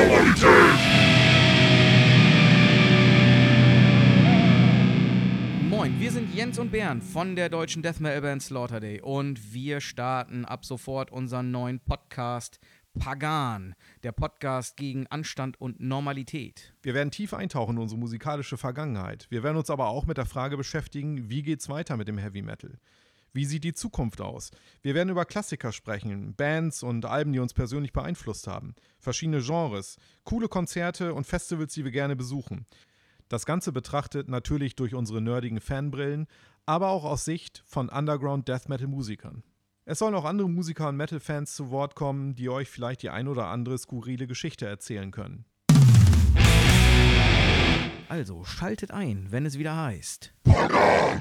Normalität. Moin, wir sind Jens und Bernd von der deutschen Death Metal Band Slaughter Day und wir starten ab sofort unseren neuen Podcast Pagan, der Podcast gegen Anstand und Normalität. Wir werden tief eintauchen in unsere musikalische Vergangenheit. Wir werden uns aber auch mit der Frage beschäftigen, wie geht's weiter mit dem Heavy Metal? Wie sieht die Zukunft aus? Wir werden über Klassiker sprechen, Bands und Alben, die uns persönlich beeinflusst haben, verschiedene Genres, coole Konzerte und Festivals, die wir gerne besuchen. Das Ganze betrachtet natürlich durch unsere nerdigen Fanbrillen, aber auch aus Sicht von Underground Death Metal Musikern. Es sollen auch andere Musiker und Metal-Fans zu Wort kommen, die euch vielleicht die ein oder andere skurrile Geschichte erzählen können. Also schaltet ein, wenn es wieder heißt. Pagan!